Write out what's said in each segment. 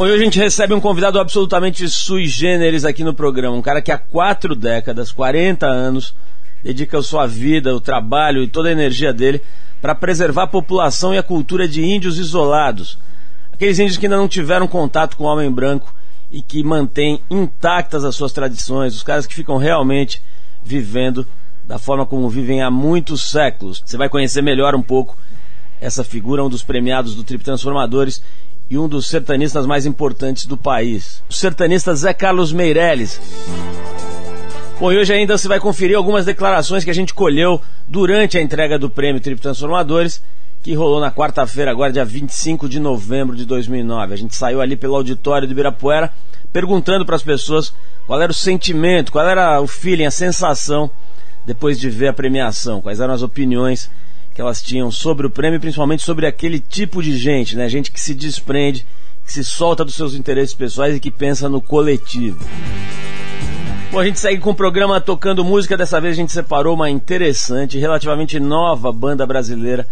Hoje a gente recebe um convidado absolutamente sui generis aqui no programa. Um cara que há quatro décadas, 40 anos, dedica a sua vida, o trabalho e toda a energia dele para preservar a população e a cultura de índios isolados. Aqueles índios que ainda não tiveram contato com o homem branco e que mantêm intactas as suas tradições, os caras que ficam realmente vivendo da forma como vivem há muitos séculos. Você vai conhecer melhor um pouco essa figura, um dos premiados do Trip Transformadores e um dos sertanistas mais importantes do país, o sertanista Zé Carlos Meirelles. Bom, e hoje ainda você vai conferir algumas declarações que a gente colheu durante a entrega do prêmio Trip Transformadores, que rolou na quarta-feira, agora dia 25 de novembro de 2009. A gente saiu ali pelo auditório do Ibirapuera perguntando para as pessoas qual era o sentimento, qual era o feeling, a sensação depois de ver a premiação, quais eram as opiniões que elas tinham sobre o prêmio, principalmente sobre aquele tipo de gente, né? Gente que se desprende, que se solta dos seus interesses pessoais e que pensa no coletivo. Bom, a gente segue com o programa tocando música. Dessa vez a gente separou uma interessante, relativamente nova banda brasileira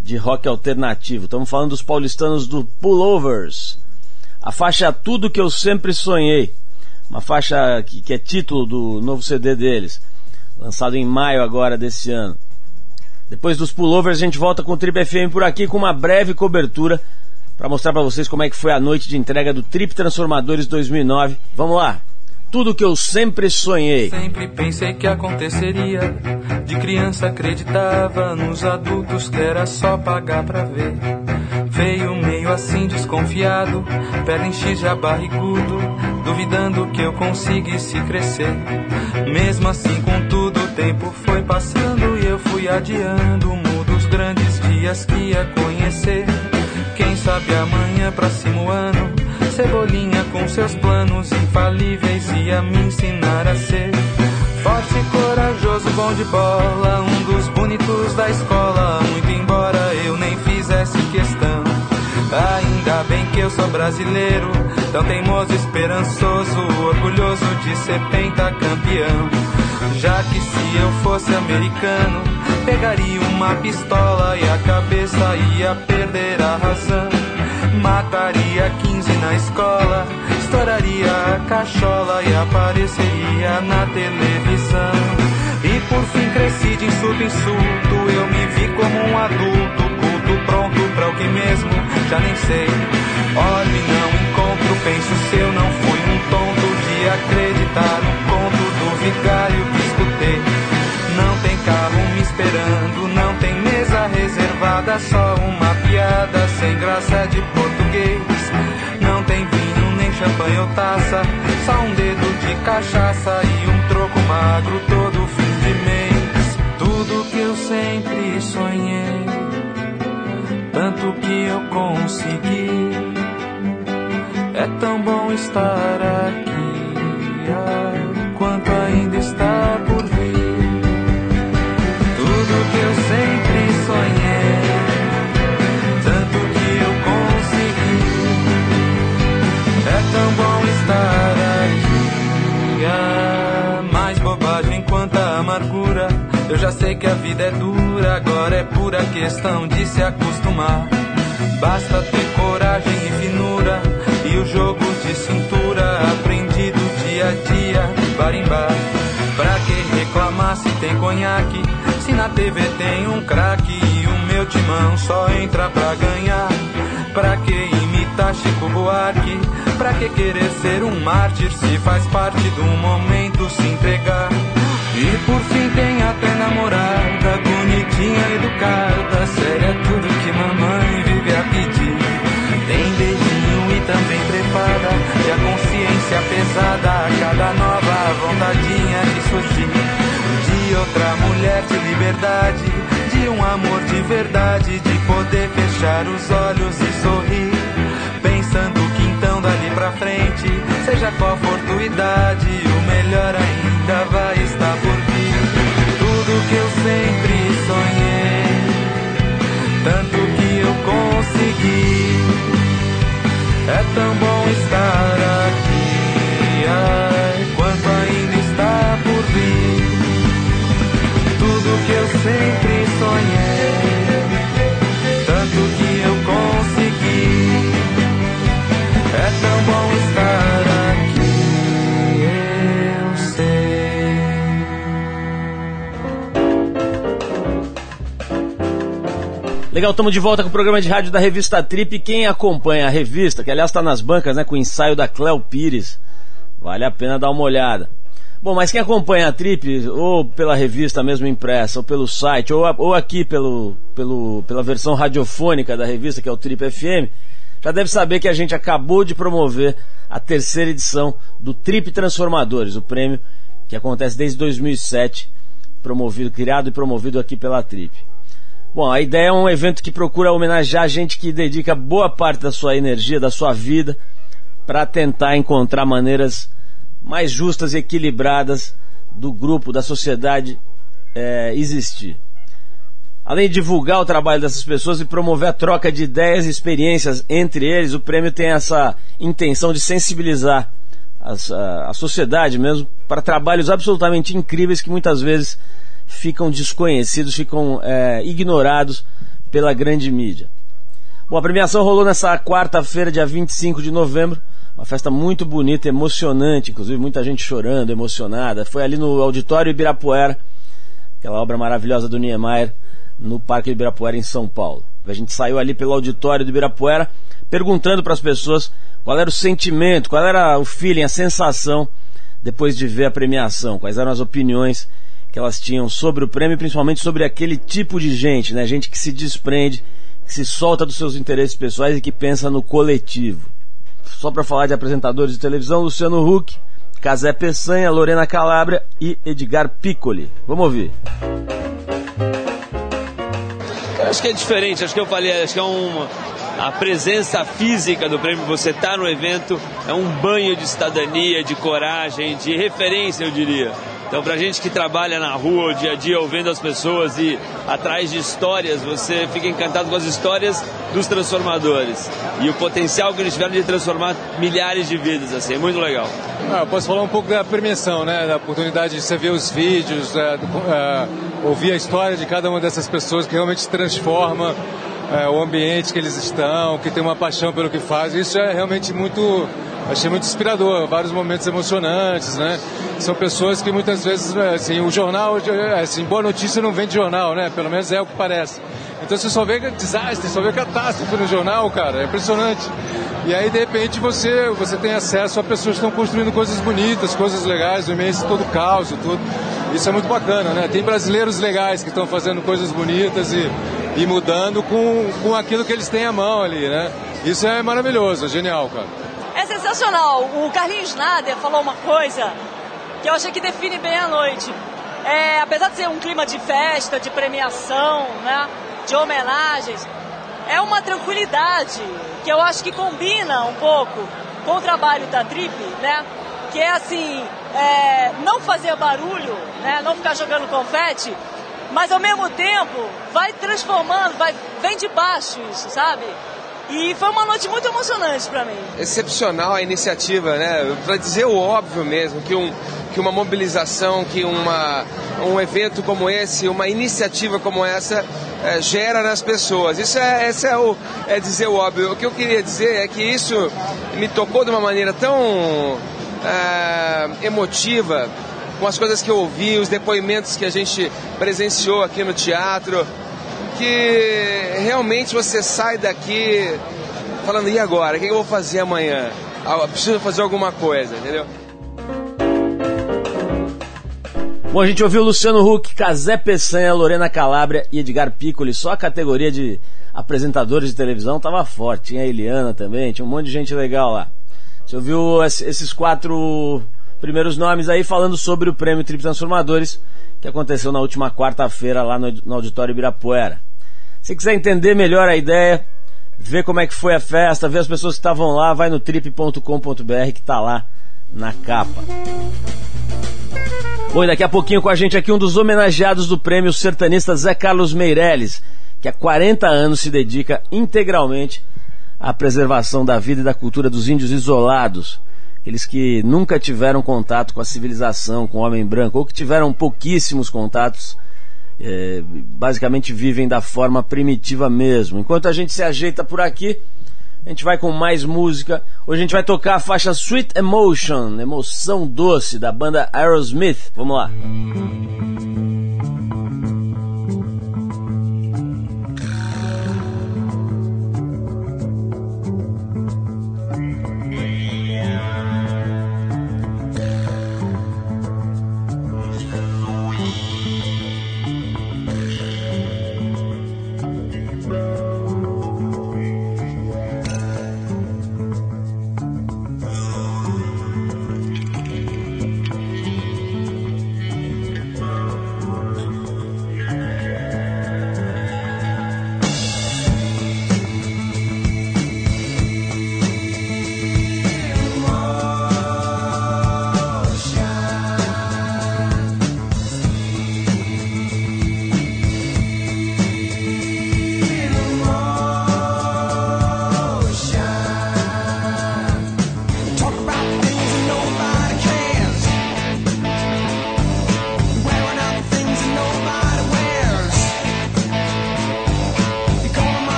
de rock alternativo. Estamos falando dos paulistanos do Pullovers. A faixa Tudo Que Eu Sempre Sonhei. Uma faixa que, que é título do novo CD deles, lançado em maio agora desse ano. Depois dos pullovers, a gente volta com o Trip FM por aqui com uma breve cobertura para mostrar para vocês como é que foi a noite de entrega do Trip Transformadores 2009. Vamos lá! Tudo que eu sempre sonhei. Sempre pensei que aconteceria. De criança acreditava nos adultos que era só pagar pra ver. Veio meio assim desconfiado, perna em X já barrigudo, duvidando que eu conseguisse crescer. Mesmo assim, contudo, o tempo foi passando fui adiando um dos grandes dias que ia conhecer. Quem sabe amanhã, próximo ano, Cebolinha com seus planos infalíveis ia me ensinar a ser forte, corajoso, bom de bola, um dos bonitos da escola. Muito embora eu nem fizesse questão. Ainda bem que eu sou brasileiro, tão teimoso, esperançoso, orgulhoso de ser pentacampeão. Já que se eu fosse americano, pegaria uma pistola e a cabeça ia perder a razão. Mataria 15 na escola, estouraria a cachola e apareceria na televisão. E por fim cresci de insulto em insulto, eu me vi como um adulto, pronto pra o que mesmo, já nem sei. Olho e não encontro, penso se eu não fui um tonto de acreditar no conto do vigário que escutei. Não tem carro me esperando, não tem mesa reservada, só uma piada sem graça de português. Não tem vinho, nem champanhe ou taça, só um dedo de cachaça e um troco magro todo fim de mês. Tudo que eu sempre sonhei, tanto que eu consegui. É tão bom estar aqui, quanto ainda está por vir. Tudo que eu sempre sonhei, tanto que eu consegui. É tão bom estar aqui. Mais bobagem quanta amargura. Eu já sei que a vida é dura, é pura questão de se acostumar. Basta ter coragem e finura e o jogo de cintura aprendido dia a dia, barimbá. Pra que reclamar se tem conhaque? Se na TV tem um craque e o meu timão só entra pra ganhar. Pra que imitar Chico Buarque? Pra que querer ser um mártir se faz parte do momento se entregar? E por fim tem até namorada, bonitinha, educada, séria, tudo que mamãe vive a pedir. Tem beijinho e também trepada, e a consciência pesada a cada nova vontadinha de surgir. De outra mulher de liberdade, de um amor de verdade, de poder fechar os olhos e sorrir. Pensando que então dali pra frente, seja qual for tua idade, o melhor ainda vai estar por vir. Que eu sempre sonhei, tanto que eu consegui. É tão bom estar aqui, ai, quanto ainda está por vir. Tudo que eu sempre sonhei, Legal, estamos de volta com o programa de rádio da revista Trip. Quem acompanha a revista, que aliás está nas bancas, né, com o ensaio da Cléo Pires, vale a pena dar uma olhada. Bom, mas quem acompanha a Trip, ou pela revista mesmo impressa, ou pelo site, ou, ou aqui pelo, pelo, pela versão radiofônica da revista, que é o Trip FM, já deve saber que a gente acabou de promover a terceira edição do Trip Transformadores, o prêmio que acontece desde 2007, promovido, criado e promovido aqui pela Trip. Bom, a ideia é um evento que procura homenagear gente que dedica boa parte da sua energia, da sua vida, para tentar encontrar maneiras mais justas e equilibradas do grupo, da sociedade é, existir. Além de divulgar o trabalho dessas pessoas e promover a troca de ideias e experiências entre eles, o prêmio tem essa intenção de sensibilizar a, a sociedade mesmo para trabalhos absolutamente incríveis que muitas vezes ficam desconhecidos, ficam é, ignorados pela grande mídia. Bom, a premiação rolou nessa quarta-feira, dia 25 de novembro. Uma festa muito bonita, emocionante, inclusive muita gente chorando, emocionada. Foi ali no Auditório Ibirapuera, aquela obra maravilhosa do Niemeyer, no Parque Ibirapuera, em São Paulo. A gente saiu ali pelo auditório do Ibirapuera, perguntando para as pessoas qual era o sentimento, qual era o feeling, a sensação depois de ver a premiação, quais eram as opiniões que elas tinham sobre o prêmio, principalmente sobre aquele tipo de gente, né? Gente que se desprende, que se solta dos seus interesses pessoais e que pensa no coletivo. Só para falar de apresentadores de televisão, Luciano Huck, Casé Peçanha, Lorena Calabria e Edgar Piccoli. Vamos ouvir. Acho que é diferente, acho que eu falei, acho que é uma a presença física do prêmio, você estar tá no evento, é um banho de cidadania, de coragem, de referência, eu diria. Então, para gente que trabalha na rua o dia a dia, ouvindo as pessoas e atrás de histórias, você fica encantado com as histórias dos transformadores e o potencial que eles tiveram de transformar milhares de vidas, assim, é muito legal. Ah, posso falar um pouco da premiação, né? Da oportunidade de você ver os vídeos, é, é, ouvir a história de cada uma dessas pessoas que realmente transforma é, o ambiente que eles estão, que tem uma paixão pelo que fazem. Isso é realmente muito achei muito inspirador, vários momentos emocionantes, né? São pessoas que muitas vezes, né, assim, o jornal, assim, boa notícia não vem de jornal, né? Pelo menos é o que parece. Então você só vê desastre, só vê catástrofe no jornal, cara, é impressionante. E aí, de repente, você, você tem acesso a pessoas que estão construindo coisas bonitas, coisas legais, meio de todo caos, tudo. Isso é muito bacana, né? Tem brasileiros legais que estão fazendo coisas bonitas e, e mudando com, com aquilo que eles têm à mão ali, né? Isso é maravilhoso, é genial, cara. É sensacional. O Carlinhos Nader falou uma coisa que eu achei que define bem a noite. É, apesar de ser um clima de festa, de premiação, né, de homenagens, é uma tranquilidade que eu acho que combina um pouco com o trabalho da Trip, né? Que é assim, é, não fazer barulho, né? Não ficar jogando confete, mas ao mesmo tempo vai transformando, vai vem de baixo isso, sabe? E foi uma noite muito emocionante para mim. Excepcional a iniciativa, né? Para dizer o óbvio mesmo, que, um, que uma mobilização, que uma, um evento como esse, uma iniciativa como essa, é, gera nas pessoas. Isso é, esse é, o, é dizer o óbvio. O que eu queria dizer é que isso me tocou de uma maneira tão é, emotiva com as coisas que eu ouvi, os depoimentos que a gente presenciou aqui no teatro, que realmente você sai daqui falando, e agora? O que eu vou fazer amanhã? Ah, preciso fazer alguma coisa, entendeu? Bom, a gente ouviu Luciano Huck, Casé Peçanha, Lorena Calabria e Edgar Piccoli. Só a categoria de apresentadores de televisão estava forte. Tinha a Eliana também, tinha um monte de gente legal lá. Você ouviu esses quatro primeiros nomes aí falando sobre o prêmio Trip Transformadores que aconteceu na última quarta-feira lá no Auditório Ibirapuera. Se quiser entender melhor a ideia, ver como é que foi a festa, ver as pessoas que estavam lá, vai no trip.com.br que está lá na capa. Bom, e daqui a pouquinho com a gente aqui um dos homenageados do prêmio sertanista Zé Carlos Meirelles, que há 40 anos se dedica integralmente à preservação da vida e da cultura dos índios isolados, aqueles que nunca tiveram contato com a civilização, com o homem branco, ou que tiveram pouquíssimos contatos é, basicamente vivem da forma primitiva mesmo. Enquanto a gente se ajeita por aqui, a gente vai com mais música. Hoje a gente vai tocar a faixa Sweet Emotion, emoção doce, da banda Aerosmith. Vamos lá. cidadão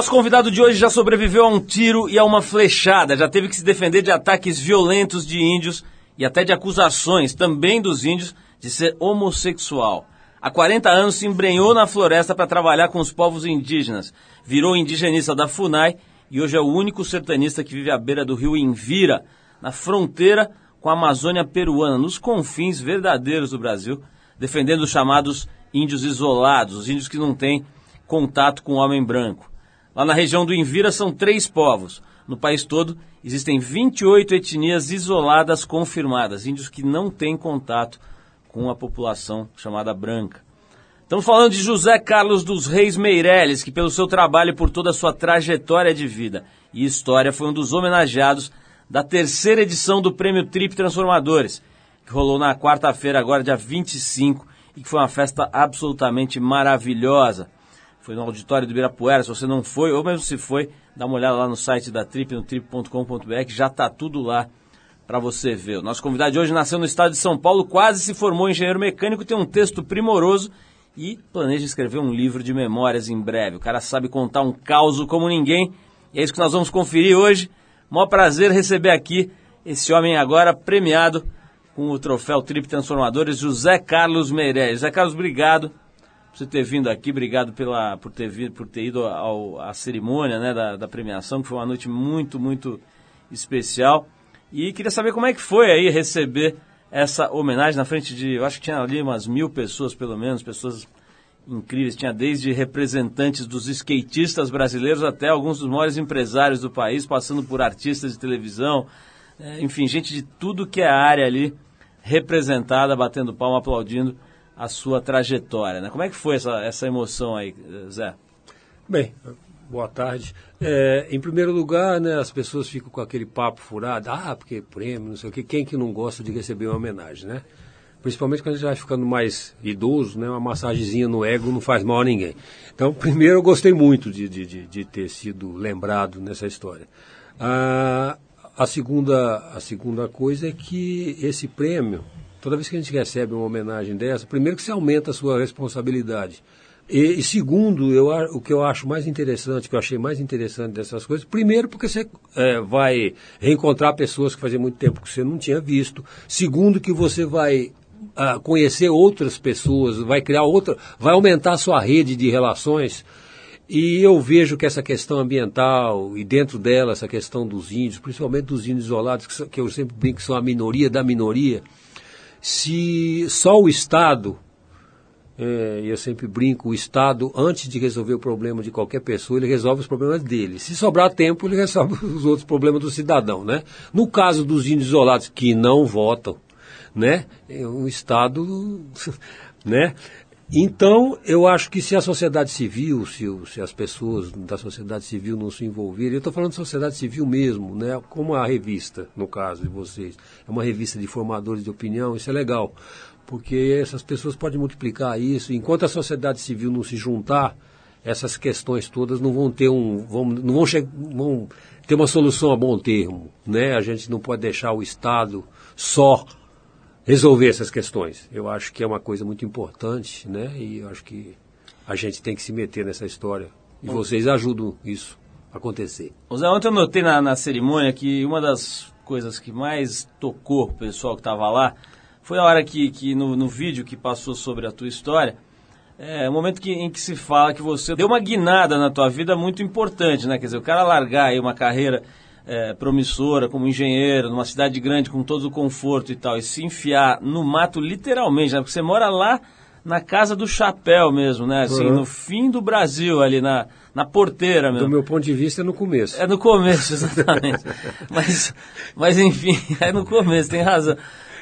Nosso convidado de hoje já sobreviveu a um tiro e a uma flechada, já teve que se defender de ataques violentos de índios e até de acusações, também dos índios, de ser homossexual. Há 40 anos se embrenhou na floresta para trabalhar com os povos indígenas, virou indigenista da FUNAI e hoje é o único sertanista que vive à beira do rio Invira, na fronteira com a Amazônia peruana, nos confins verdadeiros do Brasil, defendendo os chamados índios isolados, os índios que não têm contato com o homem branco. Lá na região do Invira são três povos. No país todo existem 28 etnias isoladas confirmadas, índios que não têm contato com a população chamada branca. Estamos falando de José Carlos dos Reis Meireles, que pelo seu trabalho e por toda a sua trajetória de vida e história foi um dos homenageados da terceira edição do Prêmio Trip Transformadores, que rolou na quarta-feira, agora dia 25, e que foi uma festa absolutamente maravilhosa. Foi no auditório do Ibirapuera, se você não foi, ou mesmo se foi, dá uma olhada lá no site da Trip, no trip.com.br, que já está tudo lá para você ver. O nosso convidado de hoje nasceu no estado de São Paulo, quase se formou engenheiro mecânico, tem um texto primoroso e planeja escrever um livro de memórias em breve. O cara sabe contar um caos como ninguém. E é isso que nós vamos conferir hoje. Mó prazer receber aqui esse homem agora premiado com o troféu Trip Transformadores, José Carlos Meireles. José Carlos, obrigado você ter vindo aqui, obrigado pela, por, ter, vindo, por ter ido ao, à cerimônia né, da, da premiação, que foi uma noite muito, muito especial. E queria saber como é que foi aí receber essa homenagem na frente de, eu acho que tinha ali umas mil pessoas pelo menos, pessoas incríveis. Tinha desde representantes dos skatistas brasileiros até alguns dos maiores empresários do país, passando por artistas de televisão, é, enfim, gente de tudo que é área ali representada, batendo palma, aplaudindo a sua trajetória. Né? Como é que foi essa, essa emoção aí, Zé? Bem, boa tarde. É, em primeiro lugar, né, as pessoas ficam com aquele papo furado, ah, porque prêmio, não sei o quê, quem que não gosta de receber uma homenagem, né? Principalmente quando a gente vai ficando mais idoso, né, uma massagenzinha no ego não faz mal a ninguém. Então, primeiro, eu gostei muito de, de, de, de ter sido lembrado nessa história. Ah, a, segunda, a segunda coisa é que esse prêmio, toda vez que a gente recebe uma homenagem dessa, primeiro que você aumenta a sua responsabilidade. E, e, segundo, eu, o que eu acho mais interessante, que eu achei mais interessante dessas coisas, primeiro porque você é, vai reencontrar pessoas que fazia muito tempo que você não tinha visto. Segundo, que você vai uh, conhecer outras pessoas, vai criar outra, vai aumentar a sua rede de relações. E eu vejo que essa questão ambiental e dentro dela essa questão dos índios, principalmente dos índios isolados, que, que eu sempre brinco que são a minoria da minoria, se só o Estado é, eu sempre brinco, o Estado, antes de resolver o problema de qualquer pessoa, ele resolve os problemas dele. Se sobrar tempo, ele resolve os outros problemas do cidadão, né? No caso dos índios isolados que não votam, né? É um Estado, né? Então, eu acho que se a sociedade civil, se, se as pessoas da sociedade civil não se envolverem, eu estou falando de sociedade civil mesmo, né? como a revista, no caso de vocês, é uma revista de formadores de opinião, isso é legal porque essas pessoas podem multiplicar isso. Enquanto a sociedade civil não se juntar, essas questões todas não vão ter um, vão, não vão, vão ter uma solução a bom termo, né? A gente não pode deixar o Estado só resolver essas questões. Eu acho que é uma coisa muito importante, né? E eu acho que a gente tem que se meter nessa história. E vocês ajudam isso a acontecer. Zé, ontem eu notei na, na cerimônia que uma das coisas que mais tocou o pessoal que estava lá foi a hora que, que no, no vídeo que passou sobre a tua história, é o momento que, em que se fala que você deu uma guinada na tua vida muito importante, né? Quer dizer, o cara largar aí uma carreira é, promissora como engenheiro, numa cidade grande com todo o conforto e tal, e se enfiar no mato literalmente, né? Porque você mora lá na casa do chapéu mesmo, né? Assim, uhum. no fim do Brasil, ali na, na porteira mesmo. Do meu ponto de vista, é no começo. É no começo, exatamente. mas, mas enfim, é no começo, tem razão.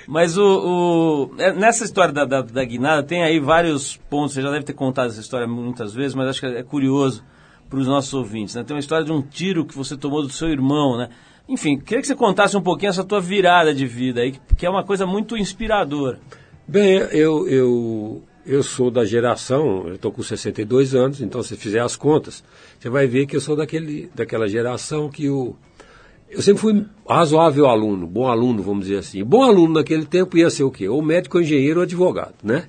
Mas o, o é, nessa história da, da, da, guinada tem aí vários pontos. Você já deve ter contado essa história muitas vezes, mas acho que é curioso para os nossos ouvintes. Né? Tem uma história de um tiro que você tomou do seu irmão, né? Enfim, queria que você contasse um pouquinho essa tua virada de vida aí, que é uma coisa muito inspiradora. Bem, eu, eu, eu sou da geração, eu estou com 62 anos, então se fizer as contas, você vai ver que eu sou daquele, daquela geração que o, eu sempre fui razoável aluno, bom aluno, vamos dizer assim. Bom aluno naquele tempo ia ser o quê? Ou médico, ou engenheiro, ou advogado, né?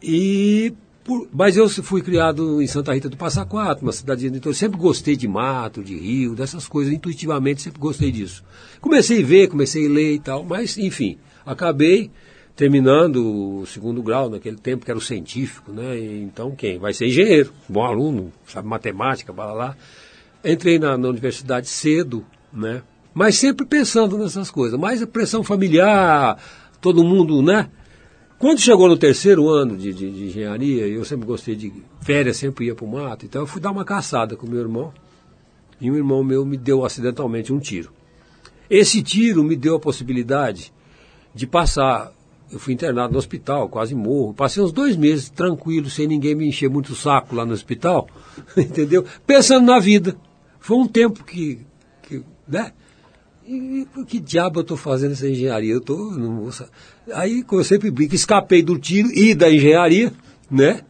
E por- mas eu fui criado em Santa Rita do Passa Quatro, uma cidade então eu sempre gostei de mato, de rio, dessas coisas, intuitivamente sempre gostei disso. Comecei a ver, comecei a ler e tal, mas enfim, acabei terminando o segundo grau naquele tempo que era o científico, né? E, então quem? Vai ser engenheiro, bom aluno, sabe matemática, blá, blá. Entrei na, na universidade cedo, né? Mas sempre pensando nessas coisas, mais a pressão familiar, todo mundo, né? Quando chegou no terceiro ano de, de, de engenharia, eu sempre gostei de férias, sempre ia para o mato, então eu fui dar uma caçada com meu irmão, e um irmão meu me deu acidentalmente um tiro. Esse tiro me deu a possibilidade de passar. Eu fui internado no hospital, quase morro. Passei uns dois meses tranquilo, sem ninguém me encher muito o saco lá no hospital, entendeu? Pensando na vida. Foi um tempo que, que né? E, e que diabo eu estou fazendo essa engenharia? Eu tô, não vou Aí, como eu sempre brinco, escapei do tiro e da engenharia, né?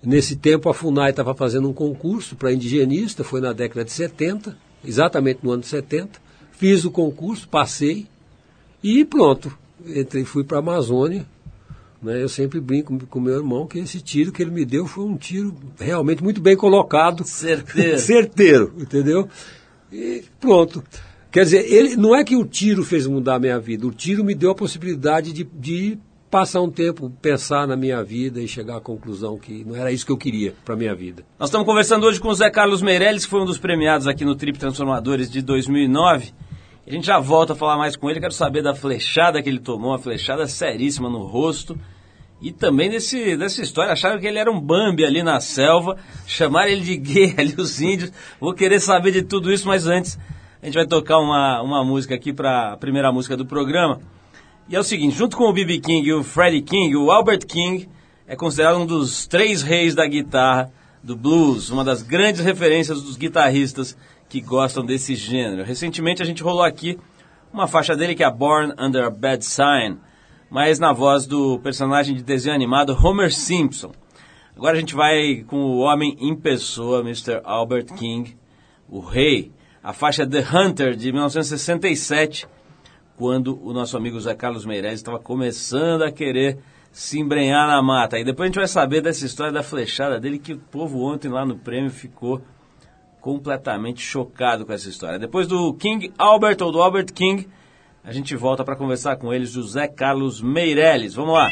Nesse tempo a FUNAI estava fazendo um concurso para indigenista, foi na década de 70, exatamente no ano de 70. Fiz o concurso, passei e pronto. Entrei, fui para a Amazônia. Né? Eu sempre brinco com meu irmão que esse tiro que ele me deu foi um tiro realmente muito bem colocado. Certeiro. Certeiro, entendeu? E pronto. Quer dizer, ele, não é que o tiro fez mudar a minha vida, o tiro me deu a possibilidade de, de passar um tempo, pensar na minha vida e chegar à conclusão que não era isso que eu queria para minha vida. Nós estamos conversando hoje com o Zé Carlos Meirelles, que foi um dos premiados aqui no Trip Transformadores de 2009. A gente já volta a falar mais com ele. Quero saber da flechada que ele tomou, uma flechada seríssima no rosto. E também desse, dessa história, acharam que ele era um Bambi ali na selva, chamaram ele de gay ali, os índios. Vou querer saber de tudo isso, mas antes a gente vai tocar uma, uma música aqui para a primeira música do programa. E é o seguinte, junto com o B.B. King e o Freddie King, o Albert King é considerado um dos três reis da guitarra do blues, uma das grandes referências dos guitarristas que gostam desse gênero. Recentemente a gente rolou aqui uma faixa dele que é Born Under a Bad Sign, mas na voz do personagem de desenho animado Homer Simpson. Agora a gente vai com o homem em pessoa, Mr. Albert King, o rei. A faixa The Hunter de 1967, quando o nosso amigo Zé Carlos Meirelles estava começando a querer se embrenhar na mata. E depois a gente vai saber dessa história da flechada dele, que o povo ontem lá no prêmio ficou completamente chocado com essa história. Depois do King Albert ou do Albert King, a gente volta para conversar com ele, José Carlos Meirelles. Vamos lá.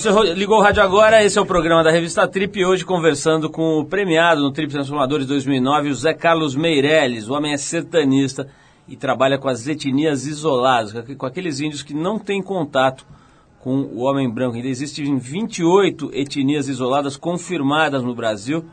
Você ligou o rádio agora, esse é o programa da revista Trip, hoje conversando com o premiado no Trip Transformadores 2009, o Zé Carlos Meirelles. O homem é sertanista e trabalha com as etnias isoladas, com aqueles índios que não têm contato com o homem branco. Ainda existem 28 etnias isoladas confirmadas no Brasil.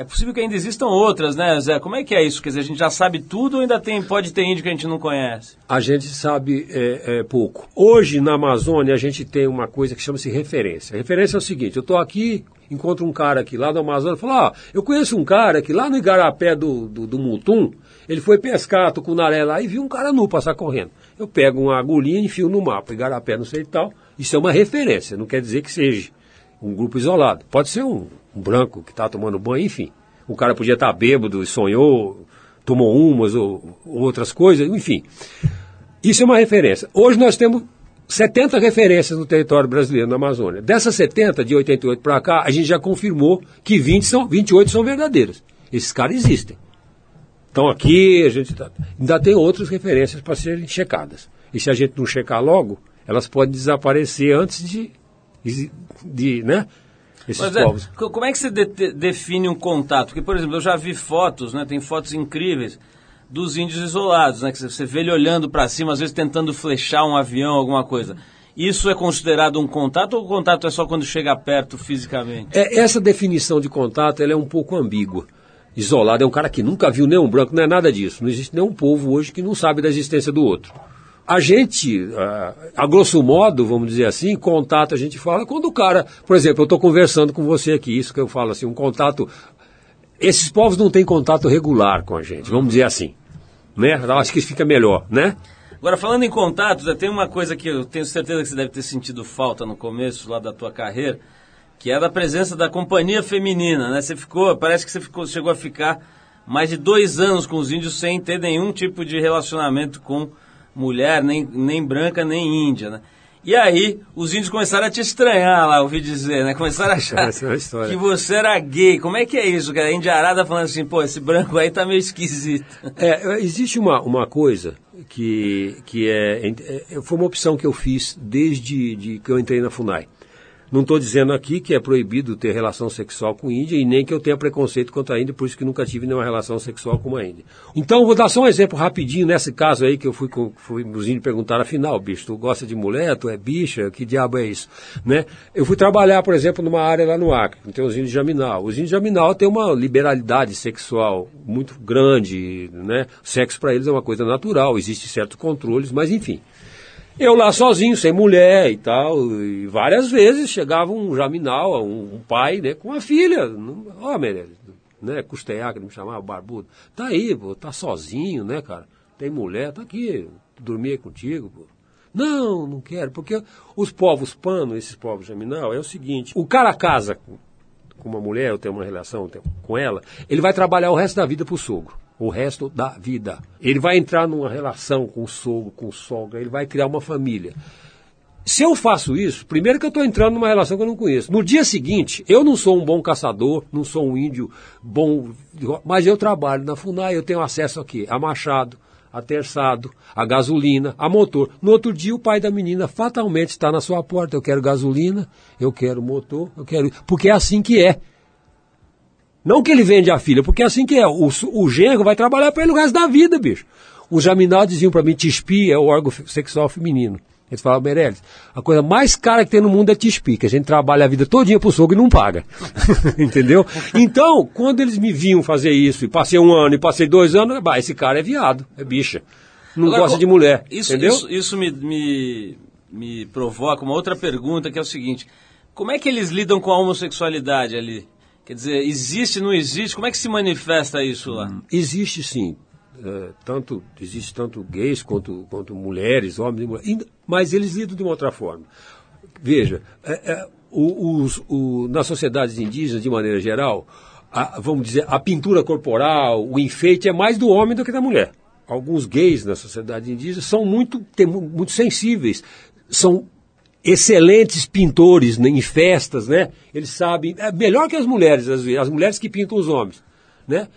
É possível que ainda existam outras, né, Zé? Como é que é isso? Quer dizer, a gente já sabe tudo ou ainda tem, pode ter índio que a gente não conhece? A gente sabe é, é, pouco. Hoje, na Amazônia, a gente tem uma coisa que chama-se referência. A referência é o seguinte: eu estou aqui, encontro um cara aqui lá da Amazônia, falo, ó, eu conheço um cara que lá no Igarapé do, do, do Mutum, ele foi pescar tucunaré lá e viu um cara nu passar correndo. Eu pego uma agulhinha e enfio no mapa, Igarapé, não sei e tal. Isso é uma referência, não quer dizer que seja um grupo isolado. Pode ser um, um branco que está tomando banho, enfim. O cara podia estar bêbado e sonhou, tomou umas ou, ou outras coisas, enfim. Isso é uma referência. Hoje nós temos 70 referências no território brasileiro, na Amazônia. Dessas 70, de 88 para cá, a gente já confirmou que 20 são, 28 são verdadeiras. Esses caras existem. Então aqui a gente tá- ainda tem outras referências para serem checadas. E se a gente não checar logo, elas podem desaparecer antes de, de, né? Esses Mas, é, povos. co- como é que você de- de- define um contato? Porque, por exemplo, eu já vi fotos, né? Tem fotos incríveis dos índios isolados, né? Que você- você vê ele olhando para cima, às vezes tentando flechar um avião, alguma coisa. Isso é considerado um contato ou o contato é só quando chega perto fisicamente? É, essa definição de contato ela é um pouco ambígua. Isolado é um cara que nunca viu nenhum branco, não é nada disso. Não existe nenhum povo hoje que não sabe da existência do outro. A gente, a grosso modo, vamos dizer assim, contato a gente fala quando o cara, por exemplo, eu estou conversando com você aqui, isso que eu falo assim, um contato. Esses povos não têm contato regular com a gente, vamos dizer assim. Né? Acho que fica melhor, né? Agora, falando em contatos, né, tem uma coisa que eu tenho certeza que você deve ter sentido falta no começo lá da tua carreira, que é da presença da companhia feminina, né? Você ficou, parece que você ficou, chegou a ficar mais de dois anos com os índios sem ter nenhum tipo de relacionamento com mulher, nem, nem branca, nem índia, né? E aí, os índios começaram a te estranhar lá, ouvi dizer, né? Começaram a achar é que você era gay. Como é que é isso, cara? A indiarada falando assim, pô, esse branco aí tá meio esquisito. É, existe uma, uma coisa que, que é, é- Foi uma opção que eu fiz desde de que eu entrei na FUNAI. Não estou dizendo aqui que é proibido ter relação sexual com Índia e nem que eu tenha preconceito contra a Índia, por isso que nunca tive nenhuma relação sexual com a Índia. Então, vou dar só um exemplo rapidinho nesse caso aí que eu fui com. Fui, os índios perguntaram, afinal, bicho, tu gosta de mulher, tu é bicha, que diabo é isso? Né? Eu fui trabalhar, por exemplo, numa área lá no Acre, tem os índios Jaminal. Os índios Jaminal têm uma liberalidade sexual muito grande, né? Sexo para eles é uma coisa natural, existem certos controles, mas enfim. Eu lá sozinho, sem mulher e tal, e várias vezes chegava um jaminal, um, um pai, né, com a filha. Ó, Meirelles, né, Custear, que me chamava, barbudo. Tá aí, pô, tá sozinho, né, cara? Tem mulher, tá aqui, dormir contigo, pô. Não, não quero, porque os povos pano, esses povos jaminal, é o seguinte, o cara casa com, uma mulher, ou tem uma relação com ela, ele vai trabalhar o resto da vida pro sogro. O resto da vida. Ele vai entrar numa relação com o sogro, com o sogra, ele vai criar uma família. Se eu faço isso, primeiro que eu estou entrando numa relação que eu não conheço. No dia seguinte, eu não sou um bom caçador, não sou um índio bom, mas eu trabalho na FUNAI, eu tenho acesso aqui a machado, a terçado, a gasolina, a motor. No outro dia, o pai da menina fatalmente está na sua porta. Eu quero gasolina, eu quero motor, eu quero. Porque é assim que é. Não que ele vende a filha, porque é assim que é. O, o genro vai trabalhar para ele o resto da vida, bicho. Os jaminal diziam para mim, tispi é o órgão sexual feminino. Eles falavam, Meirelles, a coisa mais cara que tem no mundo é tispi, que a gente trabalha a vida todinha pro sogro e não paga. Entendeu? Então, quando eles me viam fazer isso, e passei um ano, e passei dois anos, bah, esse cara é viado, é bicha. Não Agora, gosta de mulher. Isso, entendeu? isso, isso me, me, me provoca uma outra pergunta, que é o seguinte: como é que eles lidam com a homossexualidade ali? Quer dizer, existe, não existe? Como é que se manifesta isso lá? Existe sim. É, tanto, existe tanto gays quanto, quanto mulheres, homens e mulheres. Mas eles lidam de uma outra forma. Veja, é, é, o- os- o- nas sociedades indígenas, de maneira geral, a- vamos dizer, a pintura corporal, o enfeite é mais do homem do que da mulher. Alguns gays na sociedade indígena são muito, muito sensíveis, são excelentes pintores né, em festas, né? Eles sabem, é melhor que as mulheres, às vezes, as mulheres que pintam os homens, né?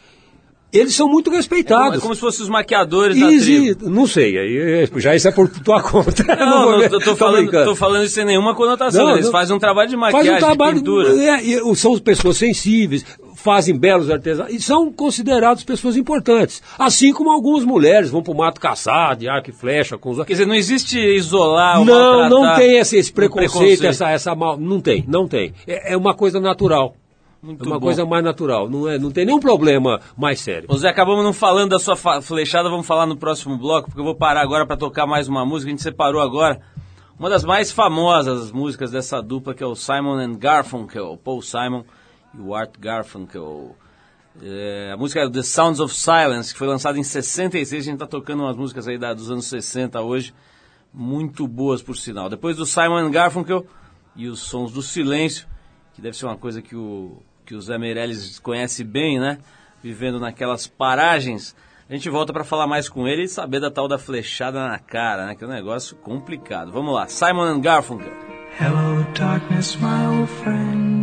Eles são muito É como, respeitados. é como se fossem os maquiadores da tribo. não sei, aí, já isso é por tua conta. Não, não, tô falando, tô falando isso sem nenhuma conotação. Não, Eles não. fazem um trabalho de Faz maquiagem, um trabalho, de pintura. é, são pessoas sensíveis, fazem belos artesanatos, e são considerados pessoas importantes. Assim como algumas mulheres vão para o mato caçar, de arco e flecha, com os... Quer dizer, não existe isolar Não, não tem esse, esse o preconceito, essa, essa mal. Não tem, não tem. É, é uma coisa natural. Muito é uma bom. coisa mais natural. Não, é, não tem nenhum problema mais sério. Zé, acabamos não falando da sua flechada, vamos falar no próximo bloco, porque eu vou parar agora para tocar mais uma música. A gente separou agora uma das mais famosas músicas dessa dupla, que é o Simon and Garfunkel, Paul Simon e o Art Garfunkel. É, a música é The Sounds of Silence, que foi lançada em 66. A gente está tocando umas músicas aí da- dos anos 60 hoje, muito boas por sinal. Depois do Simon Garfunkel e os Sons do Silêncio, que deve ser uma coisa que o, que o Zé Meirelles conhece bem, né? Vivendo naquelas paragens. A gente volta para falar mais com ele e saber da tal da flechada na cara, né? Que é um negócio complicado. Vamos lá, Simon Garfunkel. Hello, darkness, my old friend.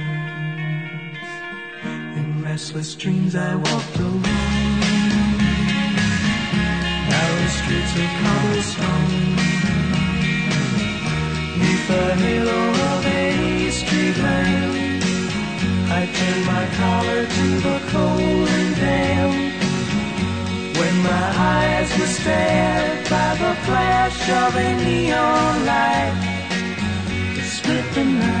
Restless dreams I walked alone, narrow streets of cobblestone, neath the halo of a street lamp. I turned my collar to the cold and damp. When my eyes were stared by the flash of a neon light split the night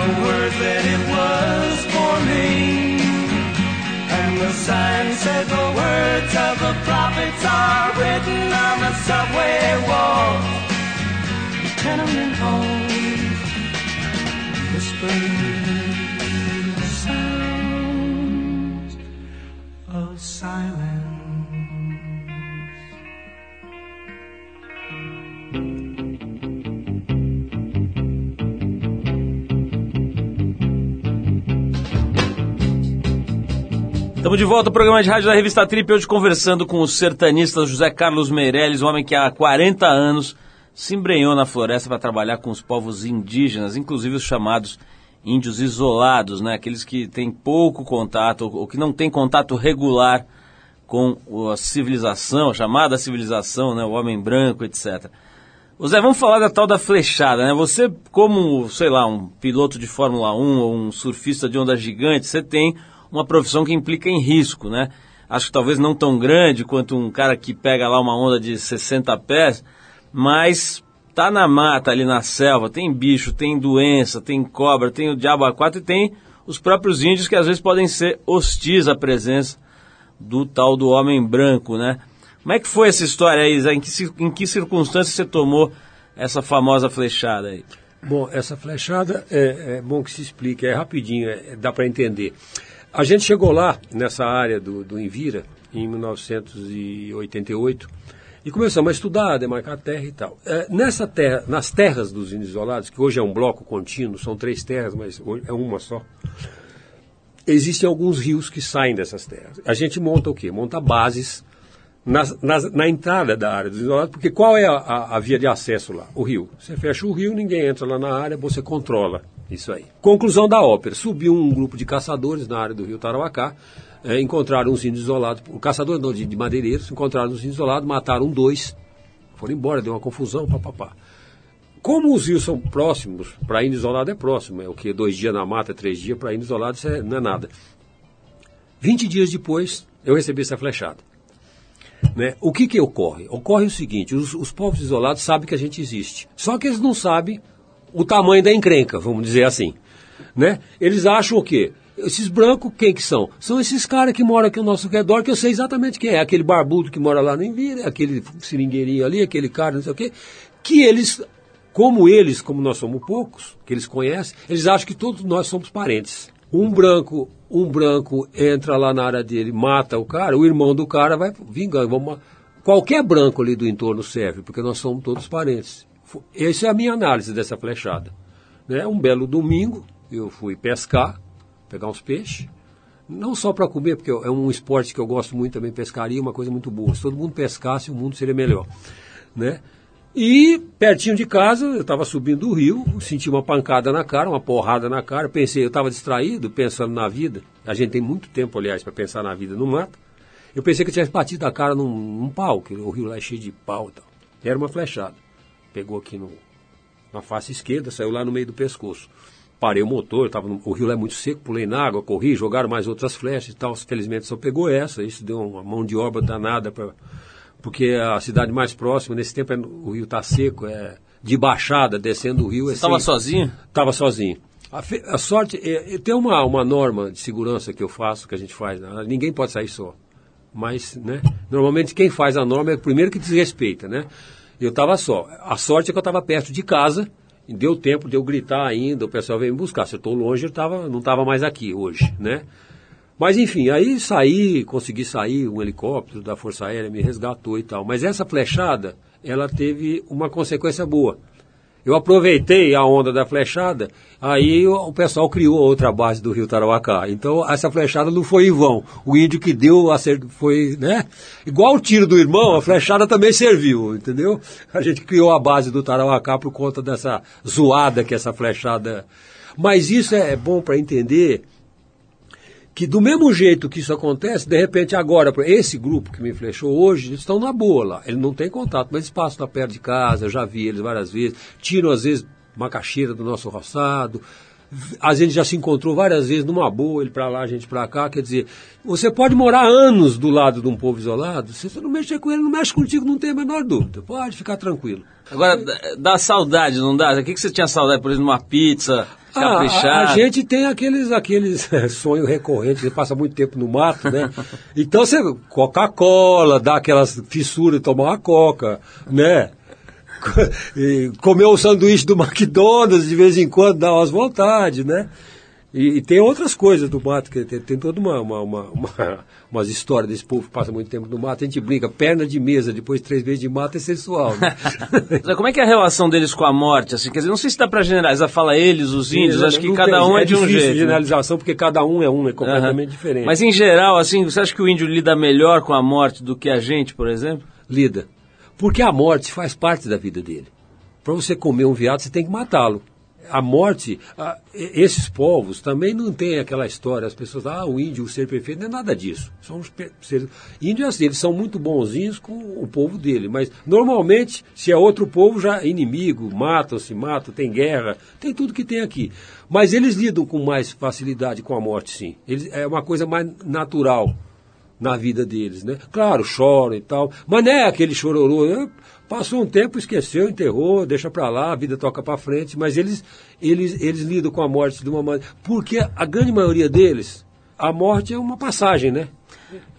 the words that it was forming. And the sign said the words of the prophets are written on the subway walls, tenement halls, whispering of silence. Estamos de volta ao programa de rádio da revista Trip, hoje conversando com o sertanista José Carlos Meirelles, um homem que há 40 anos se embrenhou na floresta para trabalhar com os povos indígenas, inclusive os chamados índios isolados, né? aqueles que têm pouco contato ou que não têm contato regular com a civilização, a chamada civilização, né? o homem branco, etc. Zé, vamos falar da tal da flechada, né? Você, como, sei lá, um piloto de Fórmula 1 ou um surfista de onda gigante, você tem uma profissão que implica em risco, né? Acho que talvez não tão grande quanto um cara que pega lá uma onda de 60 pés, mas tá na mata ali na selva, tem bicho, tem doença, tem cobra, tem o diabo a quatro e tem os próprios índios que às vezes podem ser hostis à presença do tal do homem branco, né? Como é que foi essa história aí, Zé? Em que, em que circunstâncias você tomou essa famosa flechada aí? Bom, essa flechada é, é bom que se explique, é rapidinho, é- dá para entender. A gente chegou lá, nessa área do, do Envira, em 1988, e começamos a estudar, a demarcar terra e tal. É, nessa terra, nas terras dos índios isolados, que hoje é um bloco contínuo, são três terras, mas hoje é uma só, existem alguns rios que saem dessas terras. A gente monta o quê? Monta bases nas- na entrada da área dos isolados, porque qual é a, a- a via de acesso lá? O rio. Você fecha o rio, ninguém entra lá na área, você controla isso aí. Conclusão da ópera: subiu um grupo de caçadores na área do rio Tarauacá, eh, encontraram uns índios isolados, o caçador não, de, de madeireiros, encontraram uns índios isolados, mataram dois, foram embora, deu uma confusão, papapá. Como os rios são próximos, para índio isolado é próximo, é o que? Dois dias na mata, três dias, para índio isolado isso é- não é nada. 20 dias depois, eu recebi essa flechada. Né? O que, que ocorre? Ocorre o seguinte: os, os povos isolados sabem que a gente existe, só que eles não sabem o tamanho da encrenca, vamos dizer assim. Né? Eles acham o quê? Esses brancos, quem que são? São esses caras que moram aqui ao nosso redor, que eu sei exatamente quem é. Aquele barbudo que mora lá no Envira, aquele seringueirinho ali, aquele cara, não sei o quê. Que eles, como eles, como nós somos poucos, que eles conhecem, eles acham que todos nós somos parentes. Um branco, um branco entra lá na área dele, mata o cara, o irmão do cara vai vingando. Vamos, qualquer branco ali do entorno serve, porque nós somos todos parentes. Essa é a minha análise dessa flechada. Né? Um belo domingo, eu fui pescar, pegar uns peixes. Não só para comer, porque é um esporte que eu gosto muito também, pescaria é uma coisa muito boa. Se todo mundo pescasse, o mundo seria melhor. Né? E pertinho de casa, eu estava subindo o rio, senti uma pancada na cara, uma porrada na cara. Pensei, eu estava distraído, pensando na vida. A gente tem muito tempo, aliás, para pensar na vida no mato. Eu pensei que eu tivesse batido a cara num, num pau, que o rio lá é cheio de pau e tal. Era uma flechada. Pegou aqui no, na face esquerda, saiu lá no meio do pescoço. Parei o motor, tava no- o rio lá é muito seco, pulei na água, corri, jogaram mais outras flechas e tal. Felizmente só pegou essa, isso deu uma mão de obra danada para porque a cidade mais próxima, nesse tempo é- o rio está seco, é de baixada, descendo o rio. Estava sozinho? Estava sozinho. A, fe- a sorte, é, é, tem uma, uma norma de segurança que eu faço, que a gente faz, né? ninguém pode sair só. Mas, né, normalmente quem faz a norma é o primeiro que desrespeita, né? Eu estava só. A sorte é que eu estava perto de casa, deu tempo de eu gritar ainda, o pessoal veio me buscar. Se eu estou longe, eu tava, não estava mais aqui hoje, né? Mas enfim, aí saí, consegui sair, um helicóptero da Força Aérea me resgatou e tal. Mas essa flechada, ela teve uma consequência boa. Eu aproveitei a onda da flechada, aí o pessoal criou outra base do Rio Tarauacá. Então essa flechada não foi em vão. O índio que deu foi, né? Igual o tiro do irmão, a flechada também serviu, entendeu? A gente criou a base do Tarauacá por conta dessa zoada que essa flechada. Mas isso é bom para entender que do mesmo jeito que isso acontece, de repente agora, esse grupo que me flechou hoje, eles estão na boa lá. Ele não tem contato, mas eles passam lá perto de casa, já vi eles várias vezes, tiram às vezes macaxeira do nosso roçado. A gente já se encontrou várias vezes numa boa, ele para lá, a gente para cá. Quer dizer, você pode morar anos do lado de um povo isolado, se você não mexer com ele, não mexe contigo, não tem a menor dúvida. Pode ficar tranquilo. Agora, dá- dá saudade, não dá? O que, que você tinha saudade, por exemplo, de uma pizza Ah, a, a gente tem aqueles, aqueles sonhos recorrentes, você passa muito tempo no mato, né? Então você, Coca-Cola, dá aquelas fissuras, tomar uma coca, né? E comer o sanduíche do McDonald's de vez em quando dá umas vontades, né? E, e tem outras coisas do mato, que tem, tem toda uma, uma, uma, uma- umas histórias desse povo que passa muito tempo no mato. A gente brinca, perna de mesa, depois de três vezes de mato é sensual, né? Como é que é a relação deles com a morte? Assim, quer dizer, não sei se dá pra generalizar, fala eles, os índios, Sim, acho que cada tem- um é, de um jeito. né? generalização, porque cada um é um, é completamente Aham. diferente. Mas em geral, assim, você acha que o índio lida melhor com a morte do que a gente, por exemplo? lida. Porque a morte faz parte da vida dele. Para você comer um veado, você tem que matá-lo. A morte, a- esses povos também não tem aquela história, as pessoas, ah, o índio, o ser perfeito, não é nada disso. São seres, índios, assim, eles são muito bonzinhos com o povo dele, mas normalmente, se é outro povo, já é inimigo, matam, se matam, tem guerra, tem tudo que tem aqui. Mas eles lidam com mais facilidade com a morte, sim. Eles, é uma coisa mais natural na vida deles, né? Claro, choram e tal, mas não é aquele chororô, né? Passou um tempo, esqueceu, enterrou, deixa pra lá, a vida toca pra frente, mas eles, eles, eles lidam com a morte de uma maneira. Porque a grande maioria deles, a morte é uma passagem, né?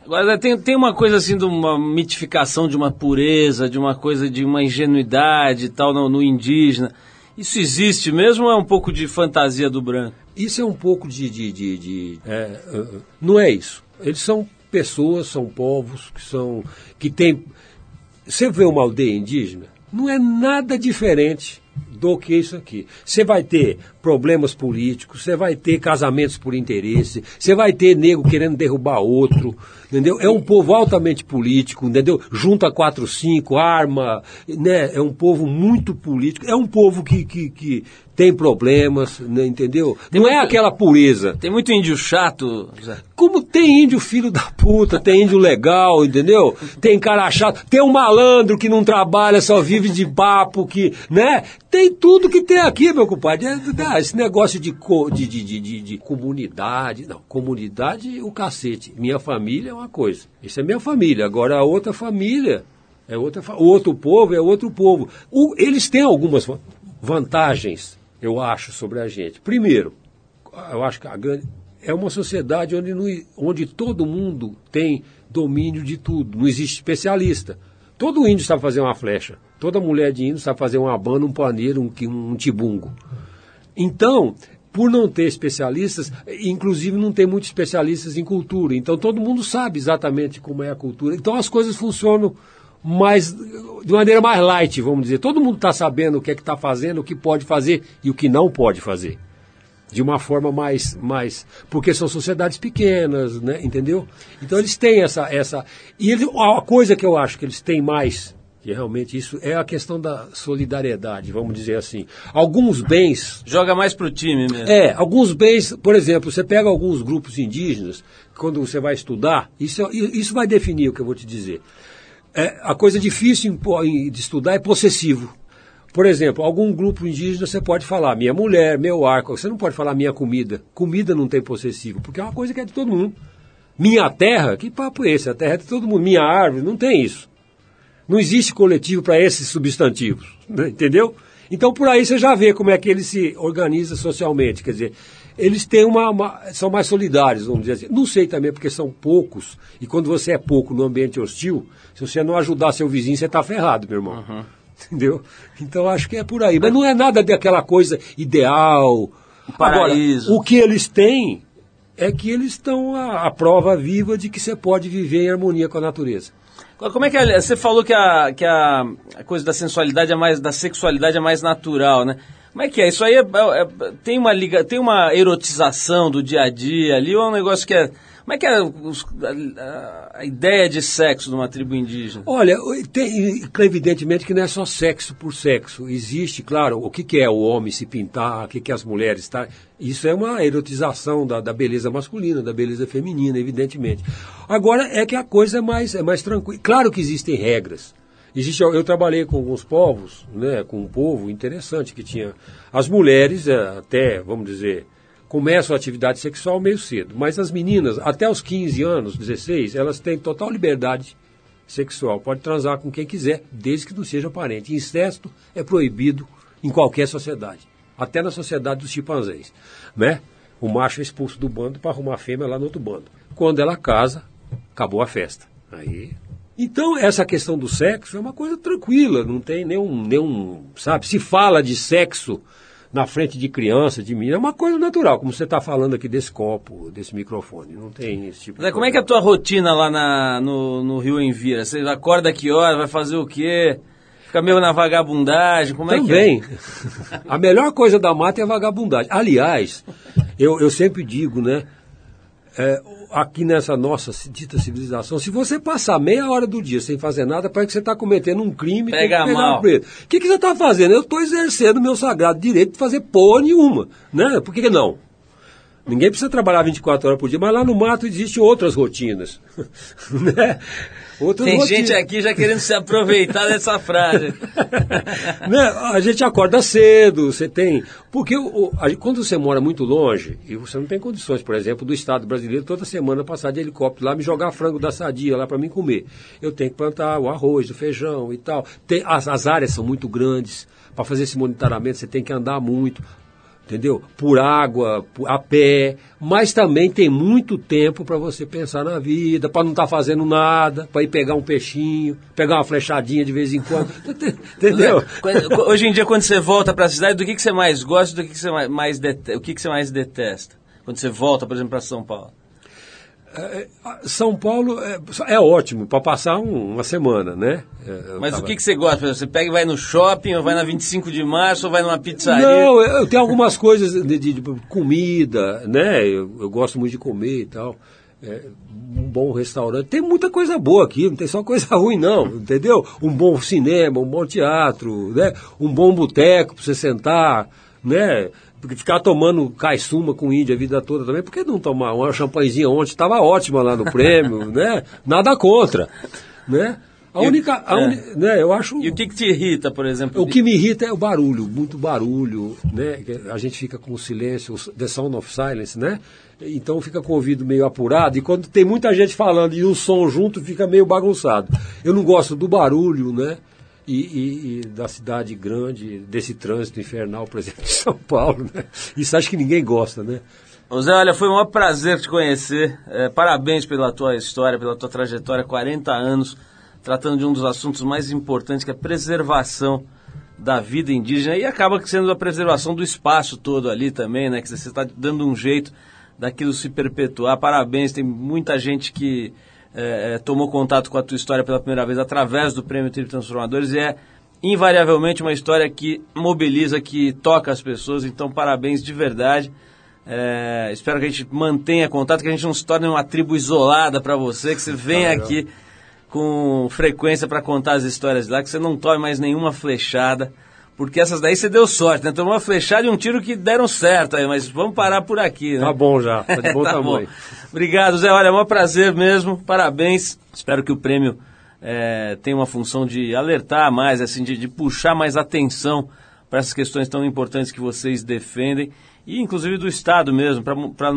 Agora, tem, tem uma coisa assim de uma mitificação de uma pureza, de uma coisa de uma ingenuidade e tal no, no indígena. Isso existe mesmo ou é um pouco de fantasia do branco? Isso é um pouco de. de, de, de- é, uh, uh, não é isso. Eles são pessoas, são povos que são. que têm. Você vê uma aldeia indígena, não é nada diferente do que isso aqui. Você vai ter problemas políticos, você vai ter casamentos por interesse, você vai ter nego querendo derrubar outro, entendeu? É um povo altamente político, entendeu? Junta quatro, cinco, arma, né? É um povo muito político, é um povo que, que, que tem problemas, né? entendeu? Não é aquela pureza. Tem muito índio chato, Zé. Como tem índio filho da puta, tem índio legal, entendeu? Tem cara chato, tem um malandro que não trabalha, só vive de papo, que, né? Tem tudo que tem aqui, meu compadre. É, ah, esse negócio de, co- de, de, de, de- de comunidade, não, comunidade o cacete. Minha família é uma coisa. Isso é minha família. Agora a outra família é outra, o outro povo é outro povo. O- eles têm algumas va- vantagens, eu acho, sobre a gente. Primeiro, eu acho que a grande, é uma sociedade onde, não, onde todo mundo tem domínio de tudo, não existe especialista. Todo índio sabe fazer uma flecha, toda mulher de índio sabe fazer uma banda, um paneiro, um, um tibungo. Então, por não ter especialistas, inclusive não tem muitos especialistas em cultura, então todo mundo sabe exatamente como é a cultura. Então as coisas funcionam mais de maneira mais light, vamos dizer. Todo mundo está sabendo o que é que está fazendo, o que pode fazer e o que não pode fazer de uma forma mais, mais porque são sociedades pequenas, né? Entendeu? Então eles têm essa, essa e a coisa que eu acho que eles têm mais que realmente isso é a questão da solidariedade, vamos dizer assim. Alguns bens Joga mais pro time mesmo. é, alguns bens, por exemplo, você pega alguns grupos indígenas, quando você vai estudar, isso, é- isso vai definir o que eu vou te dizer. É, a coisa difícil de estudar é possessivo. Por exemplo, algum grupo indígena você pode falar minha mulher, meu arco, você não pode falar minha comida. Comida não tem possessivo, porque é uma coisa que é de todo mundo. Minha terra, que papo é esse? A terra é de todo mundo. Minha árvore, não tem isso. Não existe coletivo para esses substantivos, né? entendeu? Então por aí você já vê como é que ele se organiza socialmente, quer dizer, eles têm uma, uma- são mais solidários, vamos dizer assim. Não sei também porque são poucos e quando você é pouco no ambiente hostil, se você não ajudar seu vizinho, você está ferrado, meu irmão. Entendeu? Então acho que é por aí. Mas não é nada daquela coisa ideal. paraíso. Agora, o que eles têm é que eles estão a, a prova viva de que você pode viver em harmonia com a natureza. Como é que é, você falou que a, que a, a coisa da sensualidade é mais, da sexualidade é mais natural, né? Como é que é? Isso aí é- é- é- tem uma liga, tem uma erotização do dia a dia ali ou é um negócio que é como é que é a, a- ideia de sexo numa tribo indígena? Olha, tem, evidentemente que não é só sexo por sexo. Existe, claro, o que, que é o homem se pintar, o que, que é as mulheres tá? Isso é uma erotização da, da beleza masculina, da beleza feminina, evidentemente. Agora é que a coisa é mais, é mais tranquila. Claro que existem regras. Existe, eu trabalhei com alguns povos, né, com um povo interessante que tinha as mulheres eh, até, vamos dizer, começam a atividade sexual meio cedo, mas as meninas até os 15 anos, 16, elas têm total liberdade sexual, pode transar com quem quiser, desde que não seja parente. Incesto é proibido em qualquer sociedade, até na sociedade dos chimpanzés, né? O macho é expulso do bando para arrumar a fêmea lá no outro bando. Quando ela casa, acabou a festa. Aí então, essa questão do sexo é uma coisa tranquila, não tem nenhum, nenhum sabe? Se fala de sexo na frente de criança, de menina, é uma coisa natural, como você está falando aqui desse copo, desse microfone, não tem esse tipo Zé, de como é que é a tua rotina lá na, no, no Rio Envira? Você acorda que hora, vai fazer o quê? Fica meio na vagabundagem, como é que é? Também. A melhor coisa da mata é a vagabundagem. Aliás, eu, eu sempre digo, né? é, aqui nessa nossa dita civilização, se você passar meia hora do dia sem fazer nada, parece que você está cometendo um crime. tem Pega que pegar mal. preso. O que, que você está fazendo? Eu estou exercendo o meu sagrado direito de fazer porra nenhuma. Né? Por que, que não? Ninguém precisa trabalhar 24 horas por dia, mas lá no mato existem outras rotinas. né? Outros Tem gente aqui já querendo se aproveitar dessa frase. né? A gente acorda cedo, você tem. Porque o- a- quando você mora muito longe, e você não tem condições, por exemplo, do Estado brasileiro, toda semana passar de helicóptero lá, me jogar frango da sadia lá para mim comer. Eu tenho que plantar o arroz, o feijão e tal. Tem- as, as áreas são muito grandes. Para fazer esse monitoramento, você tem que andar muito. Entendeu? Por água, a pé, mas também tem muito tempo para você pensar na vida, para não estar fazendo nada, para ir pegar um peixinho, pegar uma flechadinha de vez em quando. Entendeu? Hoje em dia, quando você volta para a cidade, do que, que você mais gosta do que, que você mais- mais o que, que você mais detesta? Quando você volta, por exemplo, para São Paulo. São Paulo é, é ótimo para passar um- uma semana, né? É, eu Mas tava- o que, que você gosta? Você pega e vai no shopping, ou vai na 25 de março, ou vai numa pizzaria? Não, eu eu tenho algumas coisas de, de- de comida, né? Eu, eu gosto muito de comer e tal. É, um bom restaurante. Tem muita coisa boa aqui, não tem só coisa ruim, não, entendeu? Um bom cinema, um bom teatro, né? Um bom boteco para você sentar, né? Porque ficar tomando caissuma com índia a vida toda também, por que não tomar uma champanhezinha ontem? Estava ótima lá no prêmio, né? Nada contra, né? A única, a é. né? Eu acho E o que, que te irrita, por exemplo? o que me irrita é o barulho, muito barulho, né? A gente fica com o silêncio, the sound of silence, né? Então fica com o ouvido meio apurado e quando tem muita gente falando e o som junto fica meio bagunçado. Eu não gosto do barulho, né? E, e- e da cidade grande, desse trânsito infernal, por exemplo, de São Paulo, né? Isso acho que ninguém gosta, né? Zé, olha, foi um maior prazer te conhecer. É, parabéns pela tua história, pela tua trajetória, 40 anos, tratando de um dos assuntos mais importantes, que é a preservação da vida indígena e acaba sendo a preservação do espaço todo ali também, né? Que você está dando um jeito daquilo se perpetuar. Parabéns, tem muita gente que é, é, tomou contato com a tua história pela primeira vez através do Prêmio Tribo Transformadores e é invariavelmente uma história que mobiliza, que toca as pessoas. Então, parabéns de verdade. É, espero que a gente mantenha contato, que a gente não se torne uma tribo isolada para você, que você venha aqui com frequência para contar as histórias de lá, que você não tome mais nenhuma flechada, porque essas daí você deu sorte, né? Tomou uma flechada e um tiro que deram certo aí, mas vamos parar por aqui, né? Tá bom já, tá de bom Tá tamanho. Obrigado, Zé. Olha, é um prazer mesmo. Parabéns. Espero que o prêmio eh, tenha uma função de alertar mais, assim, de, de puxar mais atenção para essas questões tão importantes que vocês defendem e inclusive do Estado mesmo, para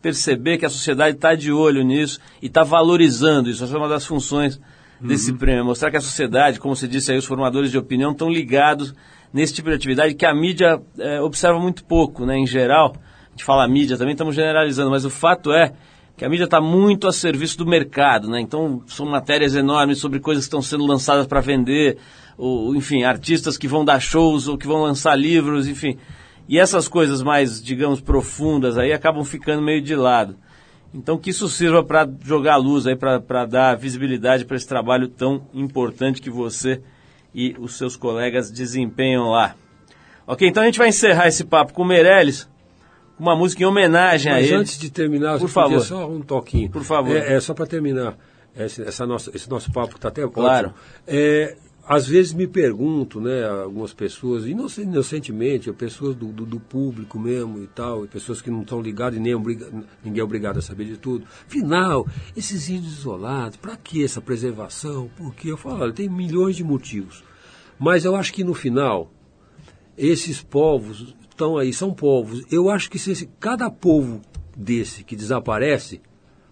perceber que a sociedade está de olho nisso e está valorizando isso. Essa é uma das funções desse prêmio, mostrar que a sociedade, como você disse aí, os formadores de opinião estão ligados nesse tipo de atividade que a mídia eh, observa muito pouco, né, em geral. A gente fala mídia também, estamos generalizando, mas o fato é que a mídia está muito a serviço do mercado, né? Então são matérias enormes sobre coisas que estão sendo lançadas para vender, ou, enfim, artistas que vão dar shows ou que vão lançar livros, enfim. E essas coisas mais, digamos, profundas aí acabam ficando meio de lado. Então que isso sirva para jogar luz aí, para dar visibilidade para esse trabalho tão importante que você e os seus colegas desempenham lá. Ok, então a gente vai encerrar esse papo com o Meirelles, com uma música em homenagem a Mas ele. antes de terminar, Por favor. só um toquinho. Por favor. É, é só para terminar esse, essa nossa, esse nosso papo que está até Claro. ótimo. É, às vezes me pergunto, né, algumas pessoas, inoc- inocentemente, pessoas do, do, do público mesmo e tal, pessoas que não estão ligadas e nem obriga, ninguém é obrigado a saber de tudo. Afinal, esses índios isolados, para que essa preservação? Porque eu falo, olha, tem milhões de motivos. Mas eu acho que no final, esses povos estão aí, são povos. Eu acho que se esse- cada povo desse que desaparece,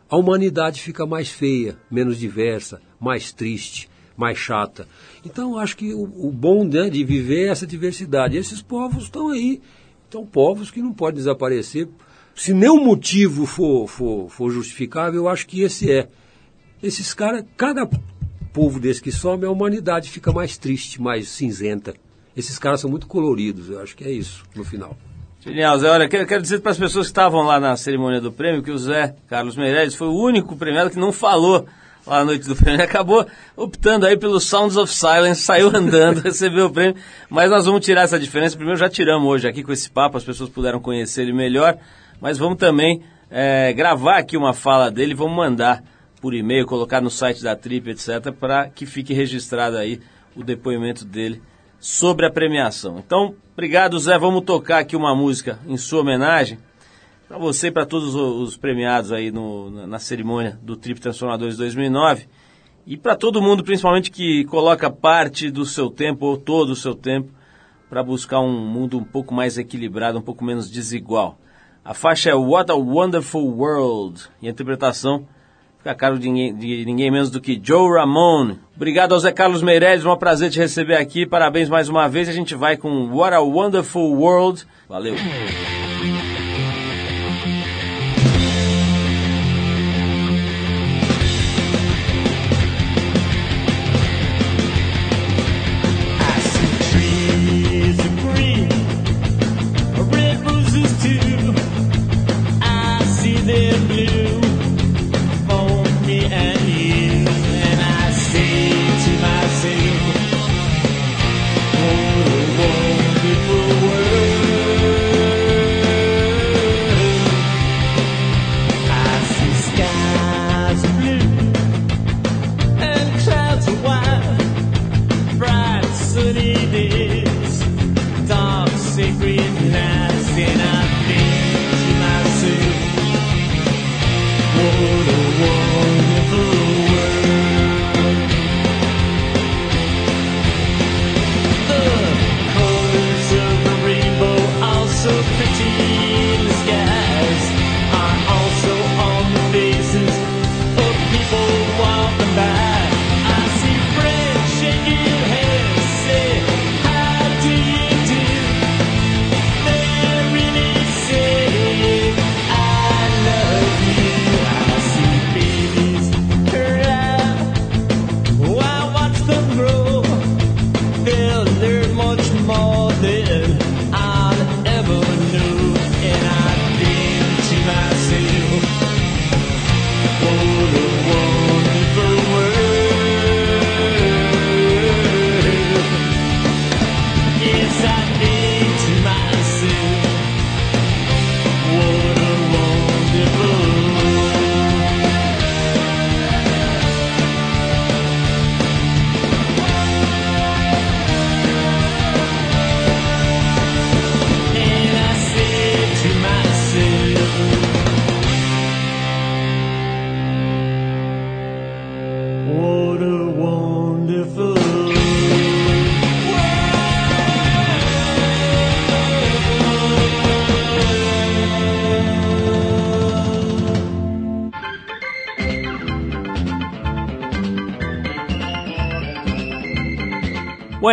a humanidade fica mais feia, menos diversa, mais triste, mais chata. Então acho que o, o bom né, de viver é essa diversidade. Esses povos estão aí. Então povos que não podem desaparecer. Se nenhum motivo for, for, for justificável, eu acho que esse é. Esses caras, cada povo desse que some, a humanidade fica mais triste, mais cinzenta. Esses caras são muito coloridos, eu acho que é isso, no final. Genial, Zé. Olha, quero, quero dizer para as pessoas que estavam lá na cerimônia do prêmio que o Zé Carlos Meirelles foi o único premiado que não falou na noite do prêmio. Acabou optando aí pelo Sounds of Silence, saiu andando, recebeu o prêmio. Mas nós vamos tirar essa diferença. Primeiro já tiramos hoje aqui com esse papo, as pessoas puderam conhecer ele melhor. Mas vamos também eh, gravar aqui uma fala dele, vamos mandar por e-mail, colocar no site da Trip, etc., para que fique registrado aí o depoimento dele sobre a premiação. Então, obrigado, Zé. Vamos tocar aqui uma música em sua homenagem. Para você e para todos os os premiados aí no- na, cerimônia do Trip Transformadores 2009. E para todo mundo, principalmente que coloca parte do seu tempo ou todo o seu tempo para buscar um mundo um pouco mais equilibrado, um pouco menos desigual. A faixa é What a Wonderful World e a interpretação fica a cargo de ninguém, de ninguém menos do que Joe Ramone. Obrigado ao Zé Carlos Meireles, um prazer te receber aqui. Parabéns mais uma vez. A gente vai com What a Wonderful World. Valeu.